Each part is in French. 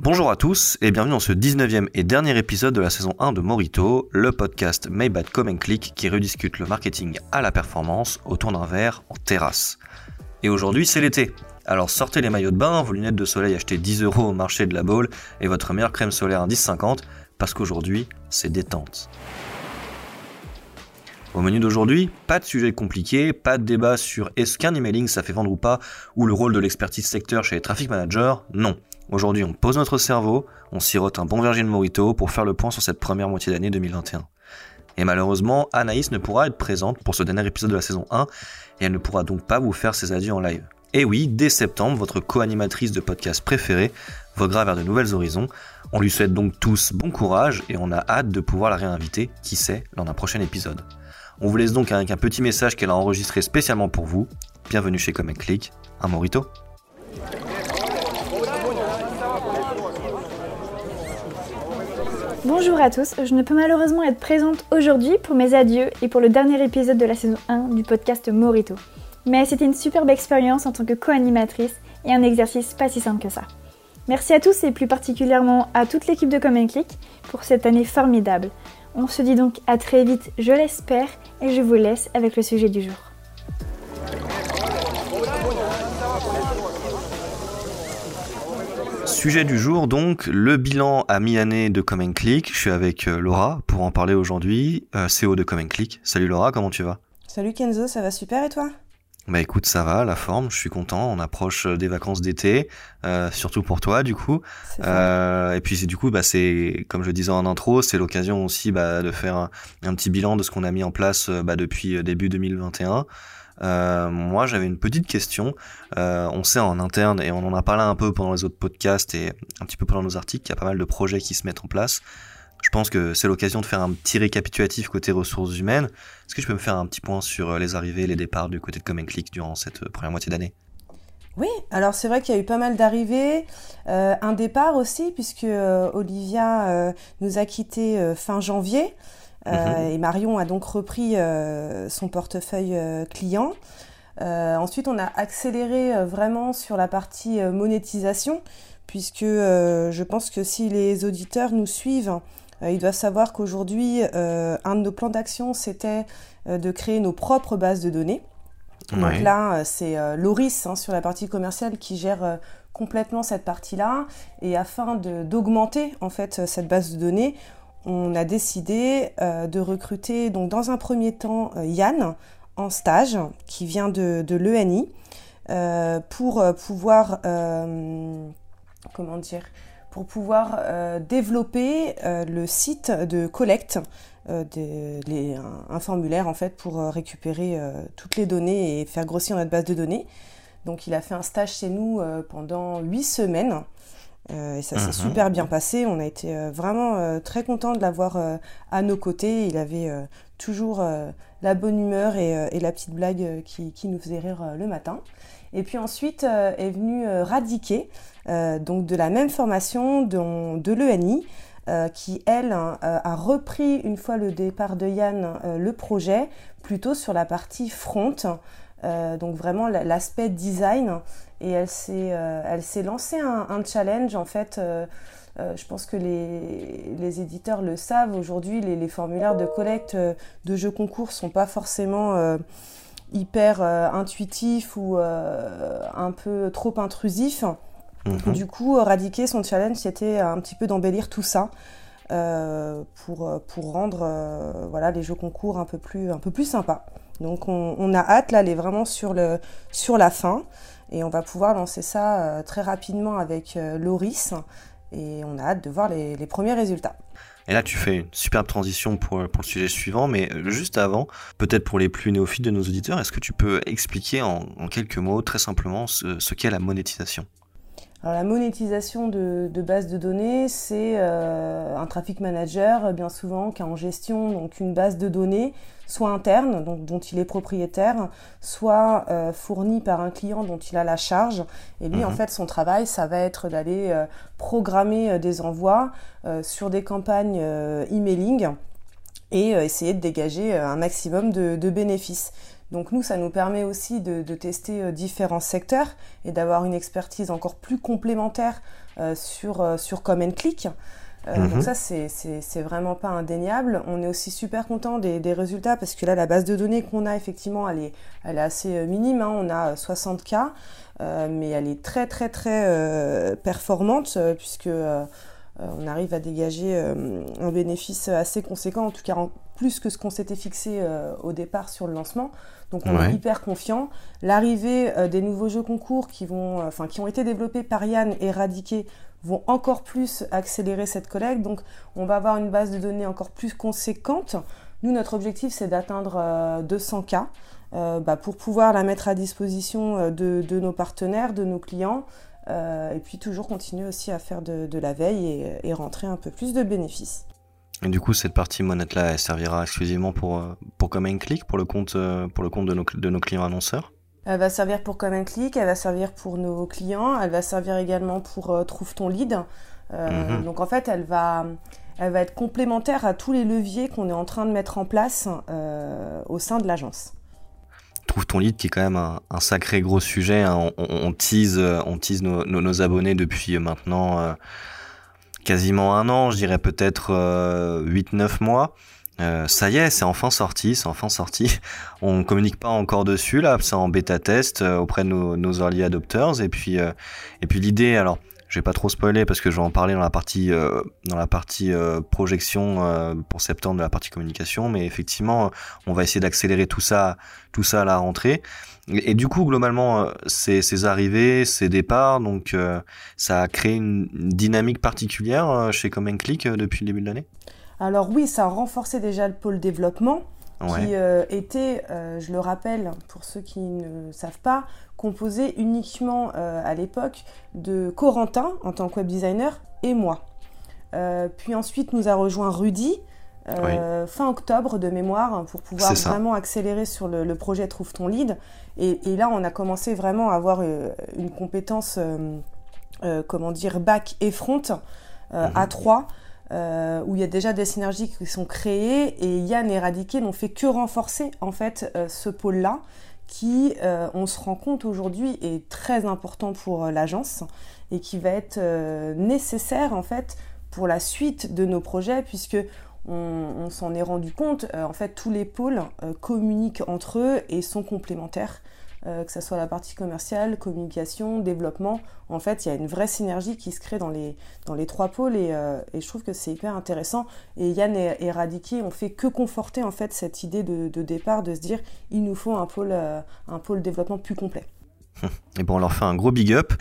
Bonjour à tous et bienvenue dans ce 19e et dernier épisode de la saison 1 de Morito, le podcast Made by Come Click qui rediscute le marketing à la performance autour d'un verre en terrasse. Et aujourd'hui c'est l'été. Alors sortez les maillots de bain, vos lunettes de soleil achetées 10 euros au marché de la Baule et votre meilleure crème solaire 10,50 parce qu'aujourd'hui c'est détente. Au menu d'aujourd'hui, pas de sujet compliqué, pas de débat sur est-ce qu'un emailing ça fait vendre ou pas, ou le rôle de l'expertise secteur chez les traffic managers, non. Aujourd'hui, on pose notre cerveau, on sirote un bon de Morito pour faire le point sur cette première moitié d'année 2021. Et malheureusement, Anaïs ne pourra être présente pour ce dernier épisode de la saison 1 et elle ne pourra donc pas vous faire ses adieux en live. Et oui, dès septembre, votre co-animatrice de podcast préférée voguera vers de nouvelles horizons. On lui souhaite donc tous bon courage et on a hâte de pouvoir la réinviter, qui sait, lors d'un prochain épisode. On vous laisse donc avec un petit message qu'elle a enregistré spécialement pour vous. Bienvenue chez Comic Click, un Morito. Bonjour à tous, je ne peux malheureusement être présente aujourd'hui pour mes adieux et pour le dernier épisode de la saison 1 du podcast Morito. Mais c'était une superbe expérience en tant que co-animatrice et un exercice pas si simple que ça. Merci à tous et plus particulièrement à toute l'équipe de Common Click pour cette année formidable. On se dit donc à très vite, je l'espère, et je vous laisse avec le sujet du jour. Sujet du jour donc, le bilan à mi-année de Common Click. Je suis avec euh, Laura pour en parler aujourd'hui, euh, CEO de Common Click. Salut Laura, comment tu vas? Salut Kenzo, ça va super et toi? Bah écoute, ça va, la forme, je suis content. On approche euh, des vacances d'été, surtout pour toi du coup. Euh, et puis c'est du coup, bah c'est comme je disais en intro, c'est l'occasion aussi bah, de faire un, un, petit bilan de ce qu'on a mis en place bah, depuis début 2021. Euh, moi, j'avais une petite question. Euh, on sait en interne, et on en a parlé un peu pendant les autres podcasts et un petit peu pendant nos articles, qu'il y a pas mal de projets qui se mettent en place. Je pense que c'est l'occasion de faire un petit récapitulatif côté ressources humaines. Est-ce que je peux me faire un petit point sur les arrivées et les départs du côté de Common Click durant cette première moitié d'année? Oui, alors c'est vrai qu'il y a eu pas mal d'arrivées, euh, un départ aussi puisque euh, Olivia euh, nous a quittés fin janvier. Euh, mhm. Et Marion a donc repris euh, son portefeuille euh, client. ensuite, on a accéléré vraiment sur la partie monétisation, puisque je pense que si les auditeurs nous suivent, ils doivent savoir qu'aujourd'hui, un de nos plans d'action, c'était de créer nos propres bases de données. Donc là, c'est Loris hein, sur la partie commerciale qui gère complètement cette partie-là. Et afin d'augmenter en fait cette base de données, on a décidé euh, de recruter donc dans un premier temps euh, Yann en stage qui vient de, l'ENI euh, pour pouvoir comment dire pour pouvoir développer le site de collecte un, formulaire en fait pour récupérer toutes les données et faire grossir notre base de données. Donc il a fait un stage chez nous pendant huit semaines euh, et ça s'est mhm. super bien passé. On a été euh, vraiment euh, très content de l'avoir à nos côtés. Il avait toujours la bonne humeur et, la petite blague qui, nous faisait rire le matin. Et puis ensuite est venu Radiquer, donc de la même formation de l'ENI, qui elle a repris une fois le départ de Yann le projet plutôt sur la partie front, donc vraiment l'aspect design et elle s'est euh, elle s'est lancée un, challenge en fait. Euh, euh, je pense que les, les, éditeurs le savent aujourd'hui. Les, formulaires de collecte de jeux concours sont pas forcément hyper intuitifs ou un peu trop intrusifs. Mhm. Du coup, radiquer son challenge, c'était un petit peu d'embellir tout ça. Euh, pour, pour rendre euh, voilà, les jeux concours un peu plus, un peu plus sympas. Donc on, on, a hâte, là, elle est vraiment sur, le, sur la fin. Et on va pouvoir lancer ça euh, très rapidement avec euh, Loris. Et on a hâte de voir les, premiers résultats. Et là, tu fais une superbe transition pour, le sujet suivant, mais euh, juste avant, peut-être pour les plus néophytes de nos auditeurs, est-ce que tu peux expliquer en, quelques mots, très simplement, ce, qu'est la monétisation? Alors, la monétisation de, base de données, c'est un traffic manager, bien souvent, qui a en gestion donc une base de données soit interne, donc, dont il est propriétaire, soit euh, fourni par un client dont il a la charge. Et lui, en mhm. fait, son travail, ça va être d'aller euh, programmer euh, des envois sur des campagnes emailing et essayer de dégager un maximum de, de, bénéfices. Donc nous, ça nous permet aussi de, de tester différents secteurs et d'avoir une expertise encore plus complémentaire sur, sur Come Click. Donc mhm. ça, c'est vraiment pas indéniable. On est aussi super content des, des, résultats parce que là, la base de données qu'on a, effectivement, elle est, elle est assez minime. Hein. On a 60 cas, mais elle est très, très, très performante puisque on arrive à dégager un bénéfice assez conséquent, en tout cas plus que ce qu'on s'était fixé au départ sur le lancement. Donc on est hyper confiant. L'arrivée euh, des nouveaux jeux concours qui vont, euh, enfin qui ont été développés par Yann et Radiqué vont encore plus accélérer cette collecte. Donc on va avoir une base de données encore plus conséquente. Nous, notre objectif, c'est d'atteindre 200 euh, cas bah, pour pouvoir la mettre à disposition de, nos partenaires, de nos clients. et puis toujours continuer aussi à faire de, la veille et, rentrer un peu plus de bénéfices. Et du coup, cette partie monette-là, elle servira exclusivement pour, euh, pour Come Click, pour le compte, euh, pour le compte de, nos, de nos clients annonceurs? Elle va servir pour Click, elle va servir pour nos clients, elle va servir également pour euh, Trouve ton lead. Mhm. Donc en fait, elle va, elle va être complémentaire à tous les leviers qu'on est en train de mettre en place au sein de l'agence. Trouve ton lead qui est quand même un, un sacré gros sujet. Hein. On, on, tease, on tease nos, nos, nos abonnés depuis maintenant quasiment un an, je dirais peut-être 8-9 euh, mois. Euh, ça y est, c'est enfin sorti, c'est enfin sorti. On communique pas encore dessus là, c'est en bêta test euh, auprès de nos, nos, early adopters. Et puis, et puis l'idée, alors, je vais pas trop spoiler parce que je vais en parler dans la partie dans la partie projection pour septembre de la partie communication, mais effectivement, on va essayer d'accélérer tout ça, tout ça à la rentrée. Et, du coup, globalement, euh, ces, ces arrivées, ces départs, donc euh, ça a créé une dynamique particulière euh, chez Common Click depuis le début de l'année alors oui, ça a renforcé déjà le pôle développement qui euh, était, euh, je le rappelle pour ceux qui ne savent pas, composé uniquement euh, à l'époque de Corentin en tant que web designer et moi. puis ensuite nous a rejoint Rudy. Fin octobre de mémoire hein, pour pouvoir vraiment accélérer sur le, projet Trouve ton lead. Et, là, on a commencé vraiment à avoir une compétence, comment dire, back et front à mhm. trois. Euh, où il y a déjà des synergies qui sont créées et Yann et Radiqué n'ont fait que renforcer en fait euh, ce pôle-là qui, euh, on se rend compte aujourd'hui, est très important pour l'agence et qui va être nécessaire en fait pour la suite de nos projets puisqu'on on s'en est rendu compte, en fait tous les pôles communiquent entre eux et sont complémentaires. Euh, que ce soit la partie commerciale, communication, développement. En fait, il y a une vraie synergie qui se crée dans les, dans les trois pôles et, je trouve que c'est hyper intéressant. Et Yann et, et Radiki ont fait que conforter en fait cette idée de, départ de se dire il nous faut un pôle, un pôle développement plus complet. Et bon, on leur fait un gros big up.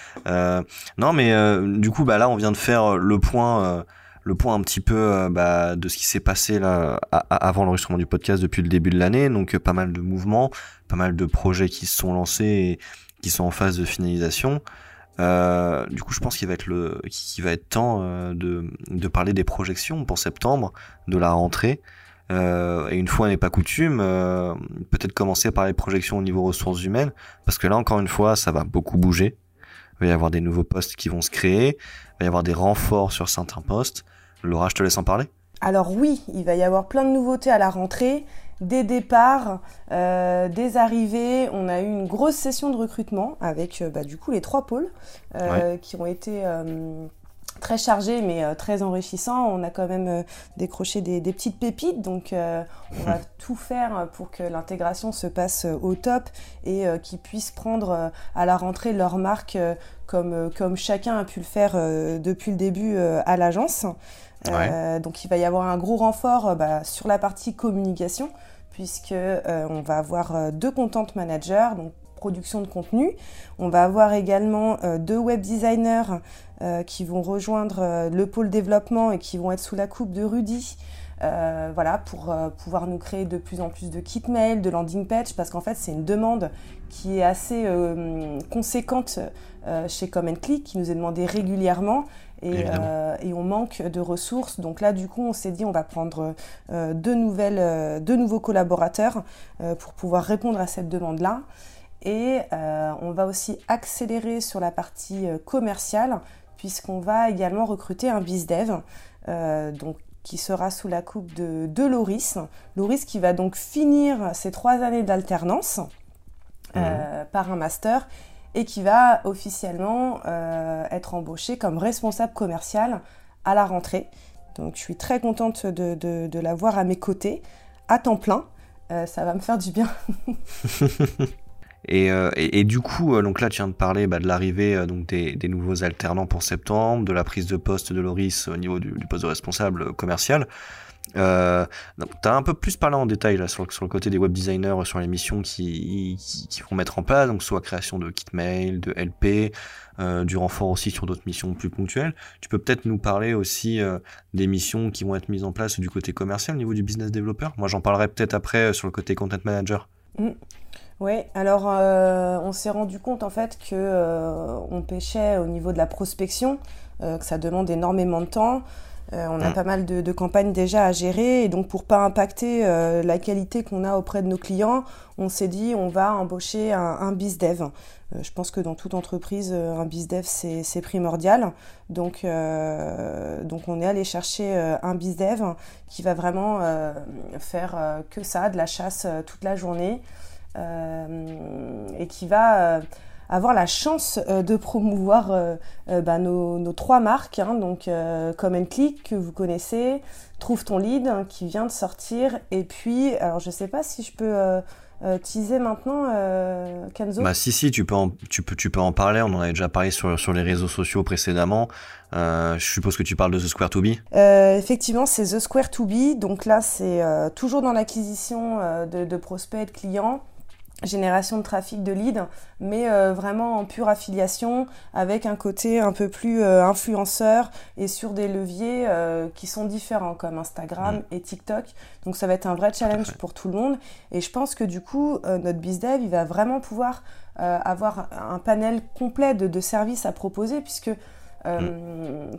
non, mais du coup, bah là, on vient de faire le point le point un petit peu euh, bah, de ce qui s'est passé là avant l'enregistrement du podcast depuis le début de l'année. Donc euh, pas mal de mouvements, pas mal de projets qui se sont lancés et qui sont en phase de finalisation. Euh, du coup, je pense qu'il va être le, qu'il va être temps de, de parler des projections pour septembre, de la rentrée. et une fois n'est pas coutume, peut-être commencer par les projections au niveau ressources humaines, parce que là encore une fois, ça va beaucoup bouger. Il va y avoir des nouveaux postes qui vont se créer, va y avoir des renforts sur certains postes. Laura, je te laisse en parler. Alors oui, il va y avoir plein de nouveautés à la rentrée, des départs, euh, des arrivées. On a eu une grosse session de recrutement avec euh, bah, du coup les trois pôles euh, qui ont été très chargés mais très enrichissants. On a quand même décroché des, petites pépites, donc on va tout faire pour que l'intégration se passe au top et qu'ils puissent prendre à la rentrée leur marque comme, comme chacun a pu le faire depuis le début à l'agence. Euh, donc il va y avoir un gros renfort euh, bah, sur la partie communication puisque euh, on va avoir deux content managers, donc production de contenu. On va avoir également deux web designers qui vont rejoindre le pôle développement et qui vont être sous la coupe de Rudy. voilà, pour pouvoir nous créer de plus en plus de kit mail, de landing page, parce qu'en fait c'est une demande qui est assez conséquente chez Comment Click, qui nous est demandée régulièrement euh, et, on manque de ressources. Donc là, du coup, on s'est dit on va prendre euh, deux, nouvelles, euh, deux nouveaux collaborateurs pour pouvoir répondre à cette demande-là. Et on va aussi accélérer sur la partie commerciale puisqu'on va également recruter un bizdev. donc qui sera sous la coupe de, de Loris. Loris qui va donc finir ses trois années d'alternance mmh. par un master et qui va officiellement être embauché comme responsable commercial à la rentrée. Donc je suis très contente de, de, l'avoir à mes côtés, à temps plein. ça va me faire du bien. Euh, et, du coup, euh, donc là, tu viens de parler bah, de l'arrivée euh, donc des, nouveaux alternants pour septembre, de la prise de poste de Loris au niveau du, poste de responsable commercial. Euh, tu as un peu plus parlé en détail là, sur, le côté des web designers, sur les missions qui, vont mettre en place, donc soit création de kit mail, de LP, du renfort aussi sur d'autres missions plus ponctuelles. Tu peux peut-être nous parler aussi des missions qui vont être mises en place du côté commercial au niveau du business developer. Moi, j'en parlerai peut-être après sur le côté content manager. Oui, alors euh, on s'est rendu compte en fait que euh, on pêchait au niveau de la prospection, euh, que ça demande énormément de temps. on a mm. pas mal de, campagnes déjà à gérer et donc pour pas impacter la qualité qu'on a auprès de nos clients, on s'est dit on va embaucher un, un bizdev. je pense que dans toute entreprise, un bizdev c'est primordial. Donc, donc on est allé chercher un bizdev qui va vraiment faire que ça, de la chasse toute la journée. Euh, et qui va euh, avoir la chance euh, de promouvoir bah, nos, trois marques, hein, donc Come Click que vous connaissez, Trouve ton lead hein, qui vient de sortir, et puis alors je sais pas si je peux teaser maintenant, Kenzo Bah si si, tu peux en, tu peux tu peux en parler. On en avait déjà parlé sur sur les réseaux sociaux précédemment. je suppose que tu parles de The Square to Be. effectivement, c'est The Square to Be. Donc là, c'est toujours dans l'acquisition de, de prospects, de clients génération de trafic de leads, mais euh, vraiment en pure affiliation, avec un côté un peu plus euh, influenceur et sur des leviers euh, qui sont différents comme Instagram et TikTok. Donc ça va être un vrai challenge pour tout le monde. Et je pense que du coup, notre BizDev, il va vraiment pouvoir avoir un panel complet de, de, services à proposer, puisque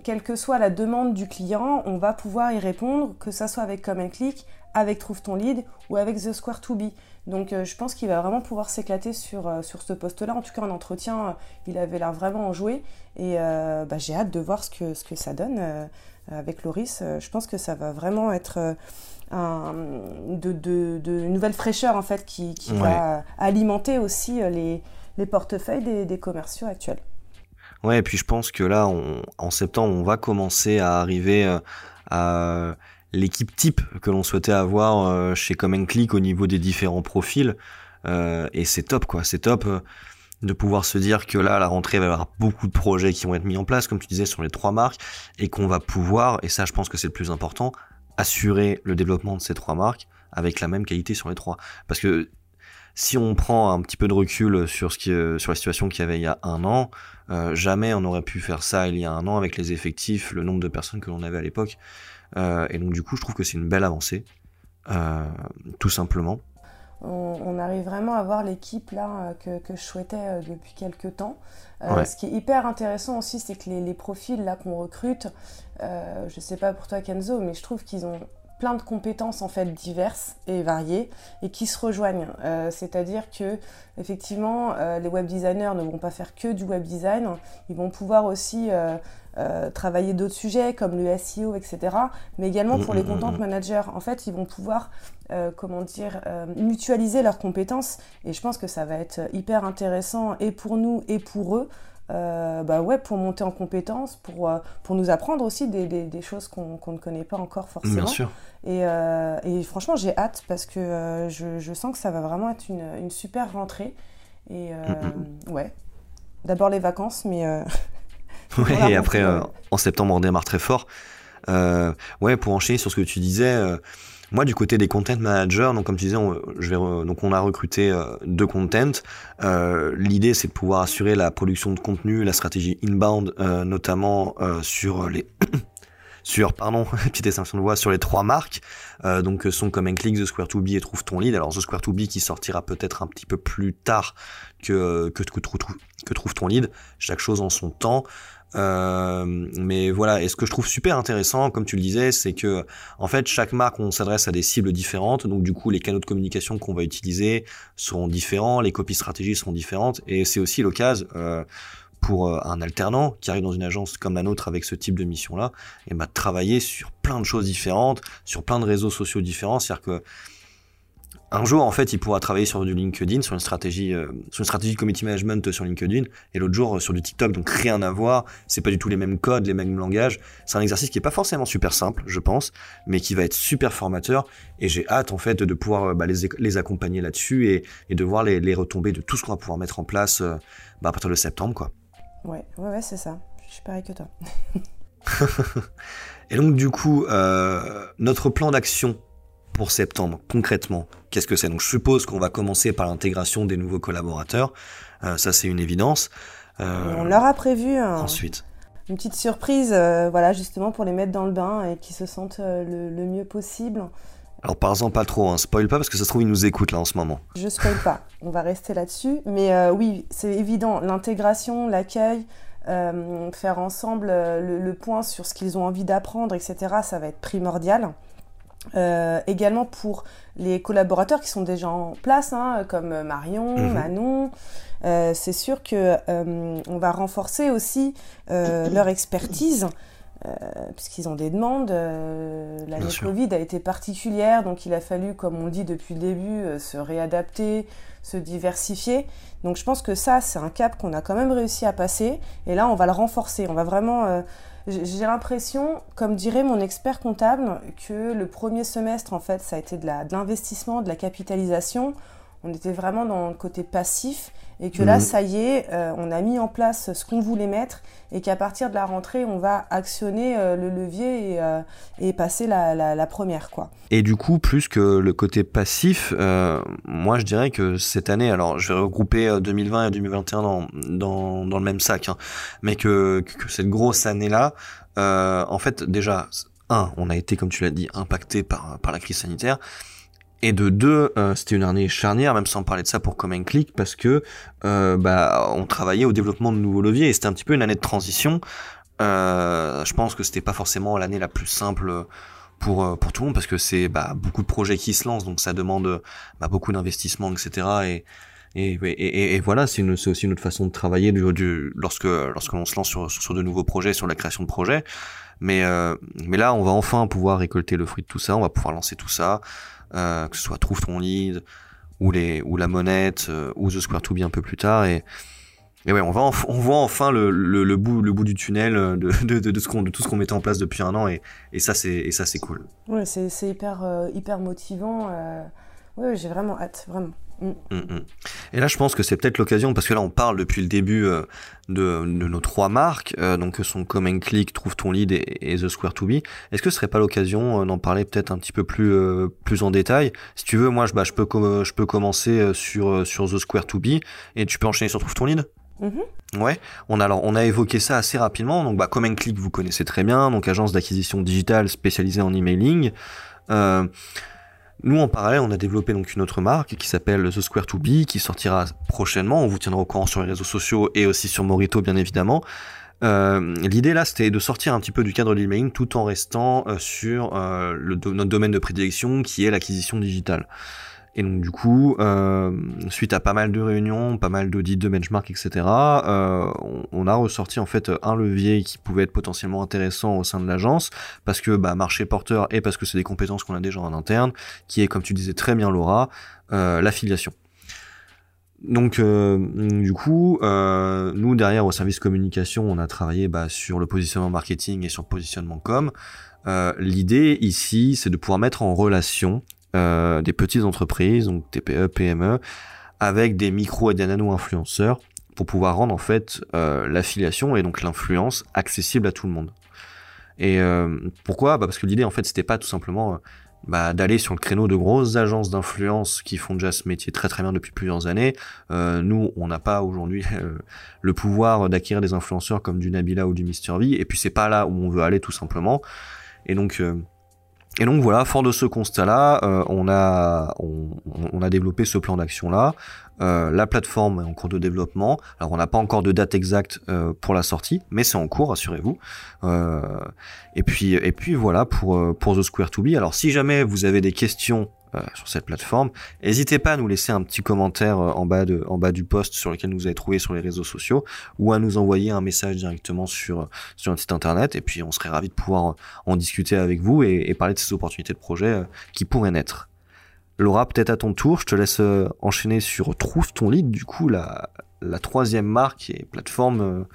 quelle que soit la demande du client, on va pouvoir y répondre, que ça soit avec Come Click, avec Trouve ton lead ou avec The Square to Be. Donc euh, je pense qu'il va vraiment pouvoir s'éclater sur, euh, sur ce poste-là. En tout cas, en entretien, euh, il avait l'air vraiment enjoué. Et bah, j'ai hâte de voir ce que, ce que ça donne avec Loris. je pense que ça va vraiment être un, de, de, de, une nouvelle fraîcheur en fait qui, qui va alimenter aussi les, les portefeuilles des, des, commerciaux actuels. Ouais, et puis je pense que là, en septembre, on va commencer à arriver à l'équipe type que l'on souhaitait avoir euh, chez Common Click au niveau des différents profils. Euh, et c'est top, quoi. C'est top euh, de pouvoir se dire que là, à la rentrée, il va y avoir beaucoup de projets qui vont être mis en place, comme tu disais, sur les trois marques, et qu'on va pouvoir, et ça, je pense que c'est le plus important, assurer le développement de ces trois marques avec la même qualité sur les trois. Parce que si on prend un petit peu de recul sur ce qui, sur la situation qu'il y avait il y a un an, jamais on aurait pu faire ça il y a un an avec les effectifs, le nombre de personnes que l'on avait à l'époque. Euh, et donc du coup, je trouve que c'est une belle avancée, euh, tout simplement. On, arrive vraiment à voir l'équipe là euh, que, je souhaitais depuis quelques temps. Ce qui est hyper intéressant aussi, c'est que les, les, profils là qu'on recrute, je sais pas pour toi Kenzo, mais je trouve qu'ils ont plein de compétences en fait diverses et variées et qui se rejoignent. Euh, c'est-à-dire que effectivement, euh, les web designers ne vont pas faire que du web design, ils vont pouvoir aussi euh, travailler d'autres sujets comme le SEO, etc. Mais également pour les mm, mm, content mm, managers, en fait, ils vont pouvoir comment dire mutualiser leurs compétences et je pense que ça va être hyper intéressant et pour nous et pour eux euh, bah ouais, pour monter en compétences, pour, euh, pour nous apprendre aussi des, des, choses qu'on ne connaît pas encore forcément. Bien sûr. Et, euh, et franchement, j'ai hâte parce que je, je, sens que ça va vraiment être une, une super rentrée. Et mm, mm. ouais, d'abord les vacances, mais. ouais, et après, en septembre, on démarre très fort. ouais, pour enchaîner sur ce que tu disais moi, du côté des content managers, donc comme tu disais, on, je vais donc on a recruté euh, deux content. Euh, L'idée, c'est de pouvoir assurer la production de contenu, la stratégie inbound, euh, notamment sur les sur pardon petite extinction de voix sur les trois marques. Euh, donc sont comme un click The Square to Be et Trouve ton lead alors The Square to Be qui sortira peut-être un petit peu plus tard que que, que, que Trouve ton lead chaque chose en son temps. Euh, mais voilà, et ce que je trouve super intéressant, comme tu le disais, c'est que en fait chaque marque on s'adresse à des cibles différentes, donc du coup les canaux de communication qu'on va utiliser seront différents, les copies stratégies seront différentes, et c'est aussi l'occasion euh, pour euh, un alternant qui arrive dans une agence comme la nôtre avec ce type de mission là, et bah travailler sur plein de choses différentes, sur plein de réseaux sociaux différents, c'est-à-dire que un jour, en fait, il pourra travailler sur du LinkedIn, sur une stratégie, euh, sur une stratégie community management sur LinkedIn, et l'autre jour sur du TikTok. Donc rien à voir. C'est pas du tout les mêmes codes, les mêmes langages. C'est un exercice qui est pas forcément super simple, je pense, mais qui va être super formateur. Et j'ai hâte, en fait, de pouvoir bah, les, accompagner là-dessus et, et, de voir les, les retombées de tout ce qu'on va pouvoir mettre en place bah, à partir de septembre, quoi. Ouais, ouais, ouais, c'est ça. Je suis pareil que toi. et donc, du coup, euh, notre plan d'action pour septembre, concrètement, qu'est-ce que c'est? Donc, je suppose qu'on va commencer par l'intégration des nouveaux collaborateurs. Euh, ça, c'est une évidence. Euh, on leur a prévu un, ensuite. une petite surprise, voilà, justement pour les mettre dans le bain et qu'ils se sentent le, le, mieux possible. Alors, par exemple, pas trop, hein, spoil pas parce que ça se trouve, ils nous écoutent là en ce moment. Je spoil pas, on va rester là-dessus. Mais euh, oui, c'est évident, l'intégration, l'accueil, euh, faire ensemble le, le, point sur ce qu'ils ont envie d'apprendre, etc., ça va être primordial. Euh, également pour les collaborateurs qui sont déjà en place, hein, comme Marion, mmh. Manon, euh, c'est sûr que euh, on va renforcer aussi leur expertise. Puisqu'ils ont des demandes, l'année Covid a été particulière, donc il a fallu, comme on le dit depuis le début, se réadapter, se diversifier. Donc je pense que ça, c'est un cap qu'on a quand même réussi à passer, et là, on va le renforcer. On va vraiment j'ai l'impression, comme dirait mon expert comptable, que le premier semestre, en fait, ça a été de l'investissement, de, de, la capitalisation. On était vraiment dans le côté passif et que mmh. là, ça y est, euh, on a mis en place ce qu'on voulait mettre et qu'à partir de la rentrée, on va actionner euh, le levier et, euh, et passer la, la, la, première, quoi. Et du coup, plus que le côté passif, euh, moi, je dirais que cette année, alors, je vais regrouper 2020 et 2021 dans, dans, dans le même sac, hein, mais que, que cette grosse année-là, en fait, déjà, un, on a été, comme tu l'as dit, impacté par, par la crise sanitaire. Et de deux, euh, c'était une année charnière, même sans parler de ça pour Common Click, parce que euh, bah, on travaillait au développement de nouveaux leviers et c'était un petit peu une année de transition. Euh, je pense que c'était pas forcément l'année la plus simple pour pour tout le monde parce que c'est bah, beaucoup de projets qui se lancent, donc ça demande bah, beaucoup d'investissement, etc. Et et, voilà, c'est aussi une autre façon de travailler du, lorsque lorsqu'on se lance sur, de nouveaux projets, sur la création de projets. Mais euh, mais là, on va enfin pouvoir récolter le fruit de tout ça, on va pouvoir lancer tout ça euh, que ce soit Trouve ton lead ou la monette euh, ou The Square to Be un peu plus tard et et ouais, on, voit enfin le, bout, du tunnel de, tout ce qu'on mettait en place depuis un an et, ça c'est cool. C'est hyper motivant. Euh... J'ai vraiment hâte, vraiment. Mm. Mm. Et là, je pense que c'est peut-être l'occasion, parce que là, on parle depuis le début euh, de, de, nos trois marques, euh, donc sont Come Click, Trouve ton lead et, et, The Square to Be. Est-ce que ce serait pas l'occasion euh, d'en parler peut-être un petit peu plus euh, plus en détail? Si tu veux, moi, je, bah, je peux je peux commencer sur sur The Square to Be et tu peux enchaîner sur Trouve ton lead? Mm -hmm. Ouais, on a alors on a évoqué ça assez rapidement. Donc bah Click, vous connaissez très bien, donc agence d'acquisition digitale spécialisée en emailing. Euh, nous, en parallèle, on a développé donc une autre marque qui s'appelle The Square to Be, qui sortira prochainement. On vous tiendra au courant sur les réseaux sociaux et aussi sur Morito, bien évidemment. Euh, L'idée là, c'était de sortir un petit peu du cadre de l'emailing tout en restant euh, sur euh, notre domaine de prédilection qui est l'acquisition digitale. Et donc du coup, euh, suite à pas mal de réunions, pas mal d'audits de benchmark, etc., euh, on, a ressorti en fait un levier qui pouvait être potentiellement intéressant au sein de l'agence, parce que bah, marché porteur et parce que c'est des compétences qu'on a déjà en interne, qui est, comme tu disais très bien Laura, euh, l'affiliation. Donc euh, du coup, euh, nous derrière au service communication, on a travaillé bah, sur le positionnement marketing et sur le positionnement com. Euh, L'idée ici, c'est de pouvoir mettre en relation euh, des petites entreprises, donc TPE, PME, avec des micro et des nano-influenceurs pour pouvoir rendre en fait euh, l'affiliation et donc l'influence accessible à tout le monde. Et euh, pourquoi? Bah Parce que l'idée en fait c'était pas tout simplement bah, d'aller sur le créneau de grosses agences d'influence qui font déjà ce métier très très bien depuis plusieurs années. Nous, on n'a pas aujourd'hui le pouvoir d'acquérir des influenceurs comme du Nabila ou du Mister V, et puis c'est pas là où on veut aller tout simplement. Et donc et donc voilà, fort de ce constat-là, euh, on, a, on, on, a développé ce plan d'action-là. Euh, la plateforme est en cours de développement. Alors on n'a pas encore de date exacte euh, pour la sortie, mais c'est en cours, rassurez-vous. Euh, et puis et puis voilà pour pour The Square to Be. Alors si jamais vous avez des questions euh, sur cette plateforme. N'hésitez pas à nous laisser un petit commentaire euh, en bas de, en bas du post sur lequel vous avez trouvé sur les réseaux sociaux, ou à nous envoyer un message directement sur sur notre site internet. Et puis on serait ravi de pouvoir en discuter avec vous et, et parler de ces opportunités de projet euh, qui pourraient naître. Laura, peut-être à ton tour, je te laisse enchaîner sur Trouve ton lead, du coup, la, la troisième marque et plateforme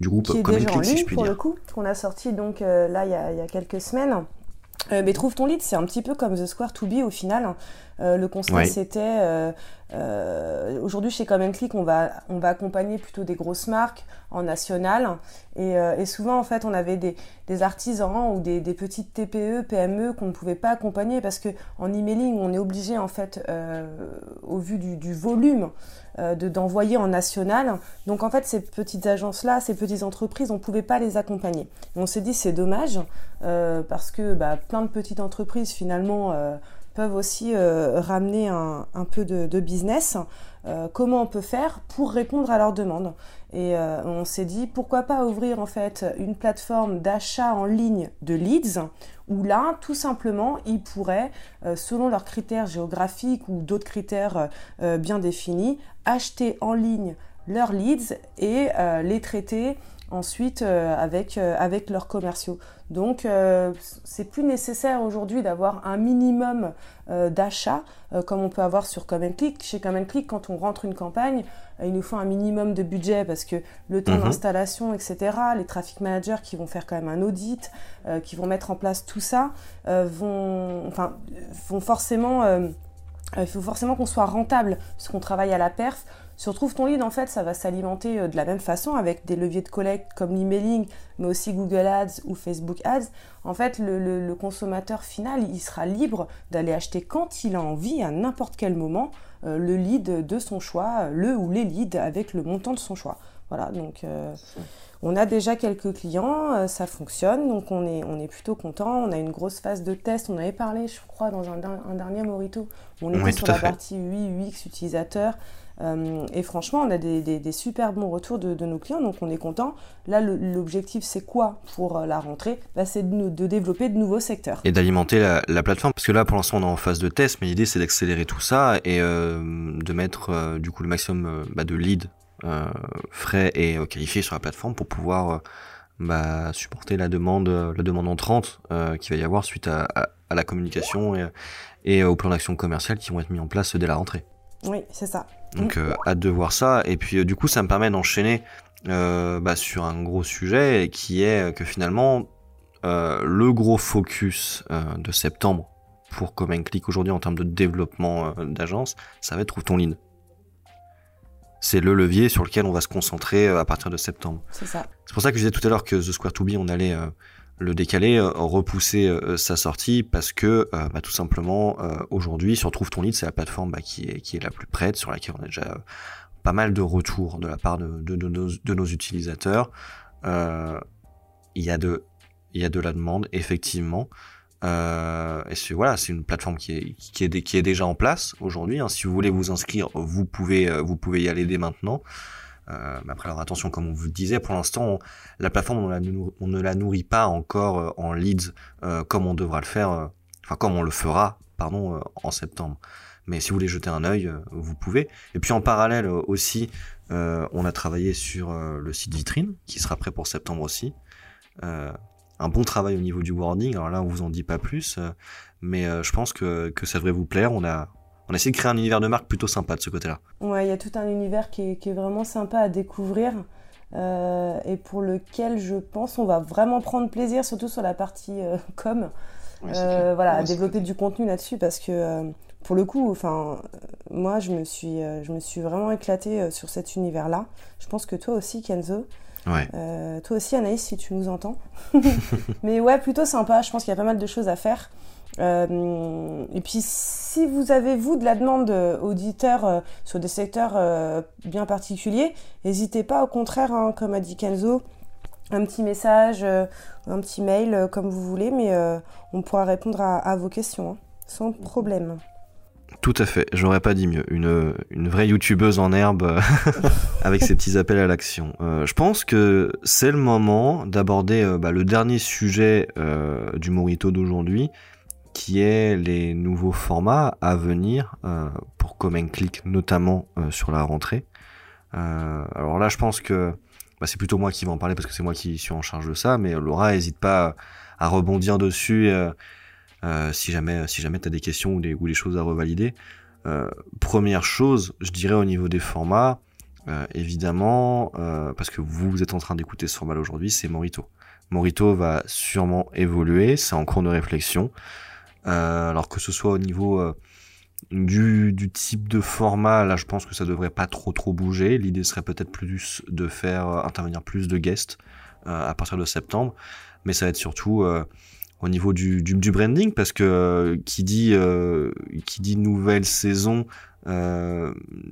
du groupe qui est déjà en ligne, pour le coup, qu'on a sorti donc là il y, a, il y a quelques semaines. Euh, mais trouve ton lead, c'est un petit peu comme The Square to Be au final. Euh, le conseil c'était euh, euh, aujourd'hui chez Common Click, on va on va accompagner plutôt des grosses marques en national et, euh, et souvent en fait on avait des, des artisans ou des, des petites TPE, PME qu'on ne pouvait pas accompagner parce que en emailing on est obligé en fait au vu du, du volume de d'envoyer en national. Donc en fait ces petites agences là, ces petites entreprises, on pouvait pas les accompagner. On s'est dit c'est dommage parce que bah, plein de petites entreprises finalement peuvent aussi euh, ramener un, peu de, business. Euh, comment on peut faire pour répondre à leurs demandes? Et euh, on s'est dit pourquoi pas ouvrir en fait une plateforme d'achat en ligne de leads où là, tout simplement, ils pourraient, selon leurs critères géographiques ou d'autres critères bien définis, acheter en ligne leurs leads et les traiter ensuite avec, avec leurs commerciaux. Donc, euh, c'est plus nécessaire aujourd'hui d'avoir un minimum euh, d'achat euh, comme on peut avoir sur Common Click. Chez Common Click, quand on rentre une campagne, il nous faut un minimum de budget parce que le temps mhm. d'installation, etc., les traffic managers qui vont faire quand même un audit, qui vont mettre en place tout ça, vont, enfin, vont forcément, il faut forcément qu'on soit rentable puisqu'on travaille à la perf. Sur Trouve ton lead, en fait, ça va s'alimenter euh, de la même façon avec des leviers de collecte comme l'emailing, mais aussi Google Ads ou Facebook Ads. En fait, le, consommateur final, il sera libre d'aller acheter quand il a envie, à n'importe quel moment, euh, le lead de son choix, le ou les leads avec le montant de son choix. Voilà, donc euh, on a déjà quelques clients, ça fonctionne, donc on est, on est plutôt content. On a une grosse phase de test, on avait parlé, je crois, dans un, dernier Morito, on était sur la partie UI, UX utilisateur. Euh, et franchement, on a des, des, super bons retours de, nos clients, donc on est content. Là, l'objectif, c'est quoi pour euh, la rentrée? Bah, C'est de, de, développer de nouveaux secteurs. Et d'alimenter la, la, plateforme, parce que là, pour l'instant, on est en phase de test, mais l'idée, c'est d'accélérer tout ça et euh, de mettre du coup le maximum bah, de leads frais et qualifiés sur la plateforme pour pouvoir bah, supporter la demande, la demande entrante qu'il va y avoir suite à, à, la communication et, et au plan d'action commercial qui vont être mis en place dès la rentrée. Oui, c'est ça. Donc euh, hâte de voir ça. Et puis euh, du coup, ça me permet d'enchaîner euh, bah, sur un gros sujet qui est que finalement le gros focus de septembre pour Common Click aujourd'hui en termes de développement d'agence, ça va être Trouve ton lead. C'est le levier sur lequel on va se concentrer à partir de septembre. C'est ça. C'est pour ça que je disais tout à l'heure que The Square to Be, on allait le décaler, euh, repousser euh, sa sortie parce que euh, bah, tout simplement aujourd'hui sur Trouve ton c'est la plateforme bah, qui est la plus prête sur laquelle on a déjà pas mal de retours de la part de, nos, utilisateurs. Il y a de la demande effectivement. Et c'est voilà, c'est une plateforme qui est déjà en place aujourd'hui. Hein. Si vous voulez vous inscrire, vous pouvez vous pouvez y aller dès maintenant. Euh, après, alors attention, comme on vous le disait, pour l'instant, la plateforme, on, ne la nourrit pas encore euh, en leads euh, comme on devra le faire, enfin comme on le fera, pardon, en septembre. Mais si vous voulez jeter un œil, vous pouvez. Et puis en parallèle aussi, on a travaillé sur le site vitrine, qui sera prêt pour septembre aussi. un bon travail au niveau du wording. Alors là, on vous en dit pas plus, mais je pense que, que ça devrait vous plaire. On a, on a essayé de créer un univers de marque plutôt sympa de ce côté-là. Ouais, il y a tout un univers qui est, vraiment sympa à découvrir euh, et pour lequel je pense on va vraiment prendre plaisir, surtout sur la partie euh, com. Euh, voilà, à développer du contenu là-dessus parce que pour le coup, enfin, moi je me suis, je me suis vraiment éclatée sur cet univers-là. Je pense que toi aussi, Kenzo. Ouais. toi aussi, Anaïs, si tu nous entends. Mais ouais, plutôt sympa. Je pense qu'il y a pas mal de choses à faire. Euh, et puis, si vous avez, vous, de la demande euh, auditeur euh, sur des secteurs bien particuliers, n'hésitez pas, au contraire, hein, comme a dit Kenzo, un petit message, un petit mail, comme vous voulez, mais on pourra répondre à, vos questions, hein, sans problème. Tout à fait, j'aurais pas dit mieux. Une, une vraie youtubeuse en herbe avec ses petits appels à l'action. je pense que c'est le moment d'aborder bah, le dernier sujet du Morito d'aujourd'hui, qui est les nouveaux formats à venir euh, pour Common Click, notamment euh, sur la rentrée. Euh, alors là, je pense que bah, c'est plutôt moi qui vais en parler parce que c'est moi qui suis en charge de ça, mais Laura, n'hésite pas à rebondir dessus si jamais si jamais t'as des questions ou des, ou des choses à revalider. première chose, je dirais au niveau des formats, évidemment, parce que vous êtes en train d'écouter ce format aujourd'hui, c'est Morito. Morito va sûrement évoluer, c'est en cours de réflexion. Alors que ce soit au niveau du, du, type de format, là je pense que ça devrait pas trop trop bouger. L'idée serait peut-être plus de faire euh, intervenir plus de guests euh, à partir de septembre, mais ça va être surtout euh, au niveau du, branding parce que qui dit qui dit nouvelle saison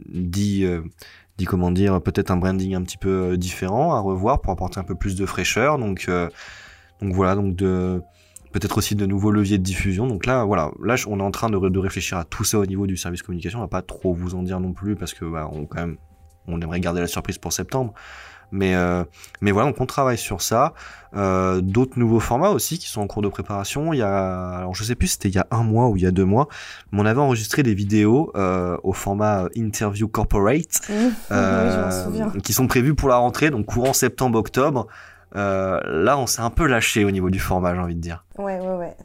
dit dit comment dire peut-être un branding un petit peu différent à revoir pour apporter un peu plus de fraîcheur. Donc donc voilà donc de peut-être aussi de nouveaux leviers de diffusion. Donc là, voilà, là, on est en train de, de, réfléchir à tout ça au niveau du service communication. On va pas trop vous en dire non plus parce que bah, on quand même, on aimerait garder la surprise pour septembre. Mais euh, mais voilà, donc on travaille sur ça. Euh, D'autres nouveaux formats aussi qui sont en cours de préparation. Il y a, alors je sais plus, c'était il y a un mois ou il y a deux mois, mais on avait enregistré des vidéos euh, au format interview corporate, mmh. qui sont prévues pour la rentrée, donc courant septembre-octobre. Euh, là, on s'est un peu lâché au niveau du format, j'ai envie de dire. Ouais, ouais, ouais.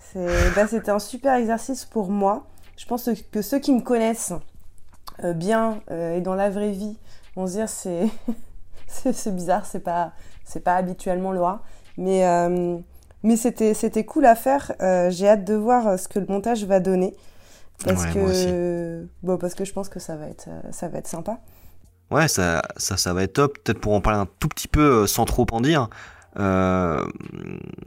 Bah, c'était un super exercice pour moi. Je pense que ceux qui me connaissent euh, bien euh, et dans la vraie vie vont se dire c'est c'est bizarre, c'est pas c'est pas habituellement Laura, mais mais c'était c'était cool à faire. j'ai hâte de voir ce que le montage va donner parce que bon parce que je pense que ça va être ça va être sympa. Ouais, ça, ça, va être top. Peut-être pour en parler un tout petit peu sans trop en dire. Euh,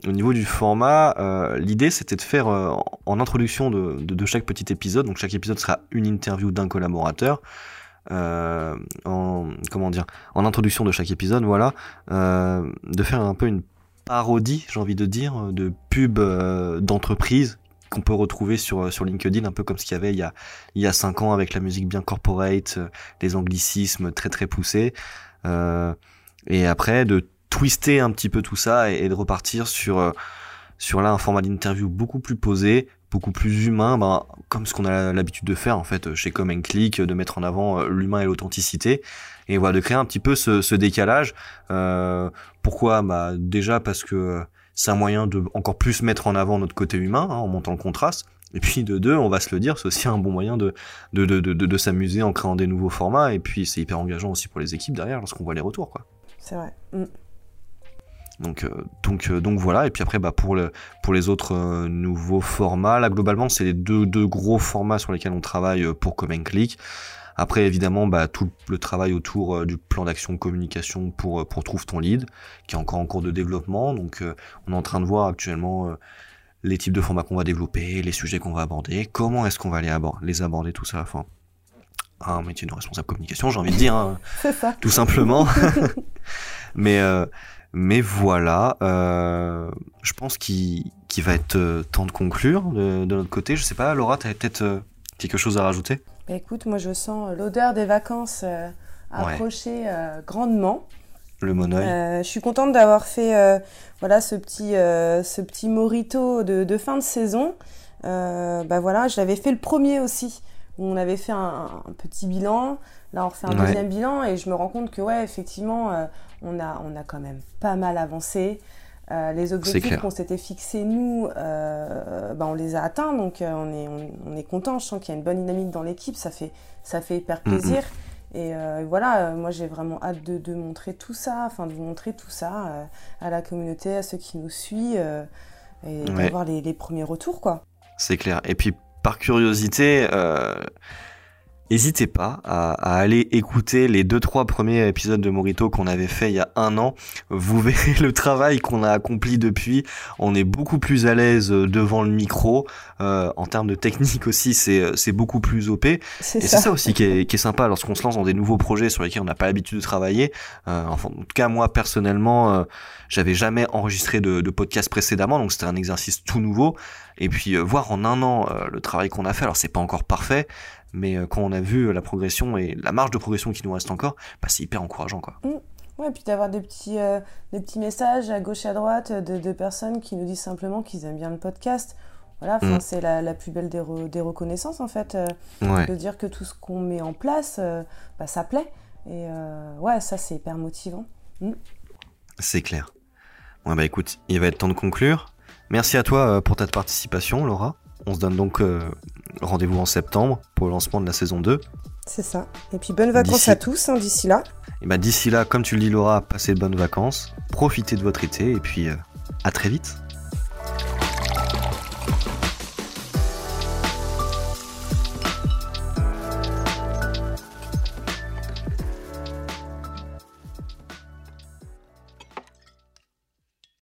au niveau du format, euh, l'idée c'était de faire euh, en introduction de, chaque petit épisode, donc chaque épisode sera une interview d'un collaborateur. Euh, en en introduction de chaque épisode, voilà, de faire un peu une parodie, j'ai envie de dire, de pub d'entreprise qu'on peut retrouver sur sur LinkedIn, un peu comme ce qu'il y avait il y a il y a cinq ans avec la musique bien corporate, les anglicismes très très poussés. et après de twister un petit peu tout ça et, de repartir sur euh, sur là un format d'interview beaucoup plus posé, beaucoup plus humain, ben, comme ce qu'on a l'habitude de faire en fait chez Come Click, de mettre en avant euh, l'humain et l'authenticité, et voilà de créer un petit peu ce, ce décalage. Euh, pourquoi? Bah déjà parce que c'est un moyen de encore plus mettre en avant notre côté humain hein, en montant le contraste. Et puis de deux, on va se le dire, c'est aussi un bon moyen de de, de, de, de s'amuser en créant des nouveaux formats. Et puis c'est hyper engageant aussi pour les équipes derrière lorsqu'on voit les retours. quoi. C'est vrai. Mm. Donc, euh, donc, euh, donc voilà. Et puis après, bah, pour, le, pour les autres euh, nouveaux formats, là globalement, c'est les deux, deux gros formats sur lesquels on travaille pour Comment Click. Après, évidemment, bah, tout le travail autour du plan d'action communication pour, pour Trouve ton lead, qui est encore en cours de développement. Donc, on est en train de voir actuellement les types de formats qu'on va développer, les sujets qu'on va aborder, comment est-ce qu'on va les aborder, les aborder, tout ça. Enfin, un métier de responsable communication, j'ai envie de dire, hein, tout simplement. Mais mais voilà, euh, je pense qu'il va être euh, temps de conclure de, notre côté. Je sais pas, Laura, tu avais peut-être euh, quelque chose à rajouter? Bah, Écoute, moi je sens l'odeur des vacances approcher grandement. Le monoeil. je suis contente d'avoir fait voilà ce petit ce petit morito de, de, fin de saison. bah voilà, je l'avais fait le premier aussi où on avait fait un, petit bilan. Là, on refait un deuxième bilan et je me rends compte que ouais, effectivement, on a, on a quand même pas mal avancé. Euh, les objectifs qu'on s'était fixés, nous, euh, bah, on les a atteints, donc euh, on est, on, est content. Je sens qu'il y a une bonne dynamique dans l'équipe, ça fait, ça fait hyper plaisir. Et voilà, moi j'ai vraiment hâte de, de, montrer tout ça, enfin de vous montrer tout ça à la communauté, à ceux qui nous suivent, et d'avoir les, les, premiers retours, quoi. C'est clair. Et puis par curiosité, N'hésitez pas à, aller écouter les deux trois premiers épisodes de Morito qu'on avait fait il y a un an. Vous verrez le travail qu'on a accompli depuis. On est beaucoup plus à l'aise devant le micro. Euh, en termes de technique aussi, c'est c'est beaucoup plus op. Et c'est ça aussi qui est, qui est sympa lorsqu'on se lance dans des nouveaux projets sur lesquels on n'a pas l'habitude de travailler. Euh, enfin, en tout cas moi personnellement, euh, j'avais jamais enregistré de, de podcast précédemment, donc c'était un exercice tout nouveau. Et puis euh, voir en un an euh, le travail qu'on a fait, alors c'est pas encore parfait, mais euh, quand on a vu la progression et la marge de progression qui nous reste encore, bah, c'est hyper encourageant quoi. Mmh. Ouais, et puis d'avoir des petits, des petits messages à gauche et à droite de, de personnes qui nous disent simplement qu'ils aiment bien le podcast. Voilà, mmh. c'est la, la, plus belle des, des, reconnaissances en fait, de dire que tout ce qu'on met en place, bah, ça plaît. Et ouais, ça c'est hyper motivant. Mmh. C'est clair. Ouais, bah écoute, il va être temps de conclure. Merci à toi pour ta participation, Laura. On se donne donc rendez-vous en septembre pour le lancement de la saison 2. C'est ça. Et puis bonnes vacances à tous hein, d'ici là. Et bah d'ici là, comme tu le dis Laura, passez de bonnes vacances, profitez de votre été et puis à très vite.